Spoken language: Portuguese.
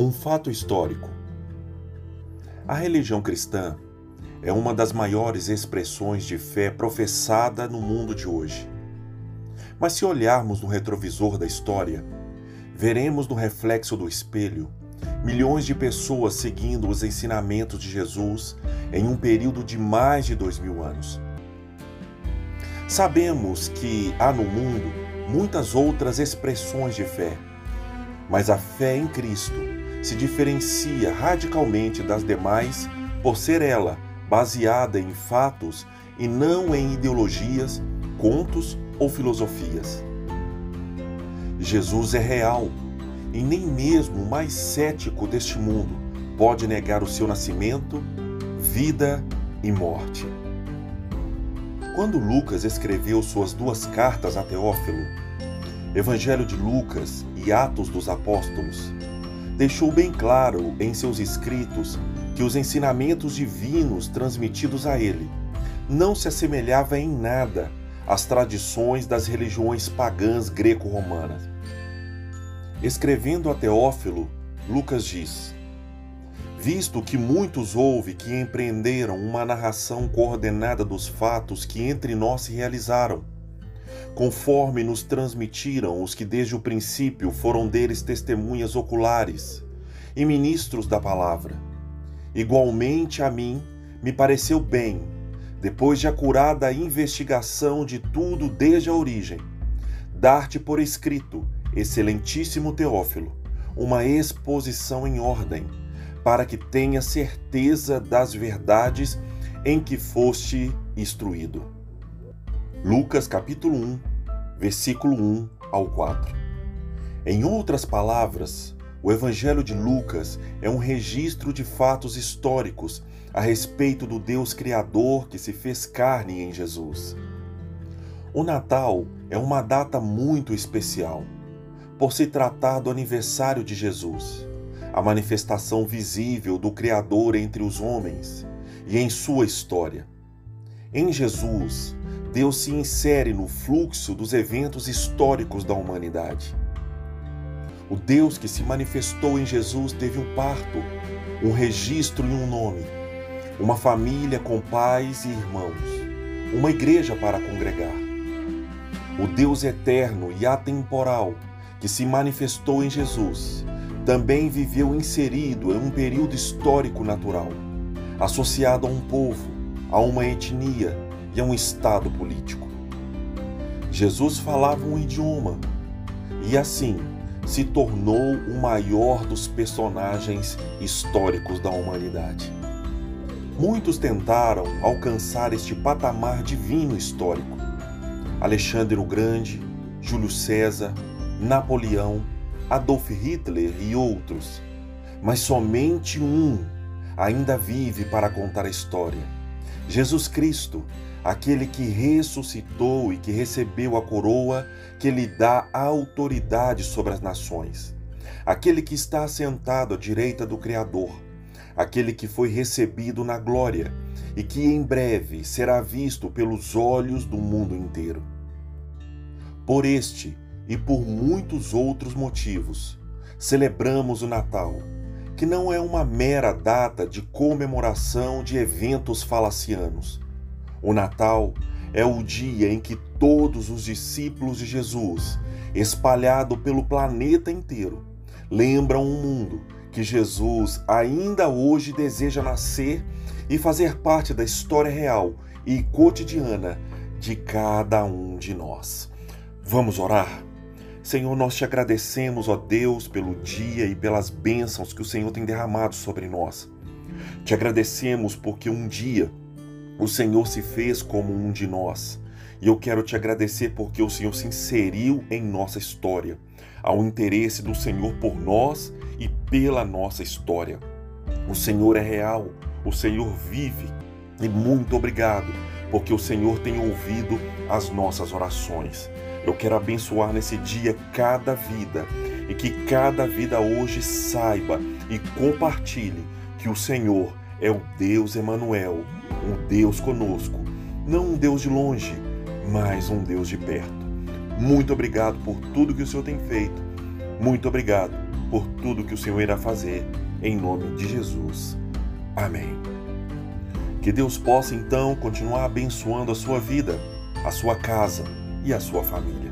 Um fato histórico. A religião cristã é uma das maiores expressões de fé professada no mundo de hoje. Mas se olharmos no retrovisor da história, veremos no reflexo do espelho milhões de pessoas seguindo os ensinamentos de Jesus em um período de mais de dois mil anos. Sabemos que há no mundo muitas outras expressões de fé, mas a fé em Cristo se diferencia radicalmente das demais por ser ela baseada em fatos e não em ideologias, contos ou filosofias. Jesus é real e nem mesmo o mais cético deste mundo pode negar o seu nascimento, vida e morte. Quando Lucas escreveu suas duas cartas a Teófilo, Evangelho de Lucas e Atos dos Apóstolos, deixou bem claro em seus escritos que os ensinamentos divinos transmitidos a ele não se assemelhava em nada às tradições das religiões pagãs greco-romanas. Escrevendo a Teófilo, Lucas diz: Visto que muitos houve que empreenderam uma narração coordenada dos fatos que entre nós se realizaram, conforme nos transmitiram os que desde o princípio foram deles testemunhas oculares e ministros da palavra. Igualmente a mim me pareceu bem, depois de acurada a investigação de tudo desde a origem, dar-te por escrito, excelentíssimo Teófilo, uma exposição em ordem, para que tenha certeza das verdades em que foste instruído. Lucas capítulo 1, versículo 1 ao 4. Em outras palavras, o Evangelho de Lucas é um registro de fatos históricos a respeito do Deus Criador que se fez carne em Jesus. O Natal é uma data muito especial, por se tratar do aniversário de Jesus, a manifestação visível do Criador entre os homens e em sua história. Em Jesus, Deus se insere no fluxo dos eventos históricos da humanidade. O Deus que se manifestou em Jesus teve um parto, um registro e um nome, uma família com pais e irmãos, uma igreja para congregar. O Deus eterno e atemporal que se manifestou em Jesus também viveu inserido em um período histórico natural, associado a um povo, a uma etnia a um estado político. Jesus falava um idioma e assim se tornou o maior dos personagens históricos da humanidade. Muitos tentaram alcançar este patamar divino histórico. Alexandre o Grande, Júlio César, Napoleão, Adolf Hitler e outros. Mas somente um ainda vive para contar a história. Jesus Cristo, aquele que ressuscitou e que recebeu a coroa que lhe dá autoridade sobre as nações, aquele que está assentado à direita do Criador, aquele que foi recebido na glória e que em breve será visto pelos olhos do mundo inteiro. Por este e por muitos outros motivos, celebramos o Natal, que não é uma mera data de comemoração de eventos falacianos o Natal é o dia em que todos os discípulos de Jesus, espalhado pelo planeta inteiro, lembram um mundo que Jesus ainda hoje deseja nascer e fazer parte da história real e cotidiana de cada um de nós. Vamos orar? Senhor, nós te agradecemos, ó Deus, pelo dia e pelas bênçãos que o Senhor tem derramado sobre nós. Te agradecemos porque um dia o Senhor se fez como um de nós. E eu quero te agradecer porque o Senhor se inseriu em nossa história, ao interesse do Senhor por nós e pela nossa história. O Senhor é real, o Senhor vive. E muito obrigado, porque o Senhor tem ouvido as nossas orações. Eu quero abençoar nesse dia cada vida e que cada vida hoje saiba e compartilhe que o Senhor é o Deus Emanuel, um Deus conosco, não um Deus de longe, mas um Deus de perto. Muito obrigado por tudo que o Senhor tem feito. Muito obrigado por tudo que o Senhor irá fazer, em nome de Jesus. Amém. Que Deus possa então continuar abençoando a sua vida, a sua casa e a sua família.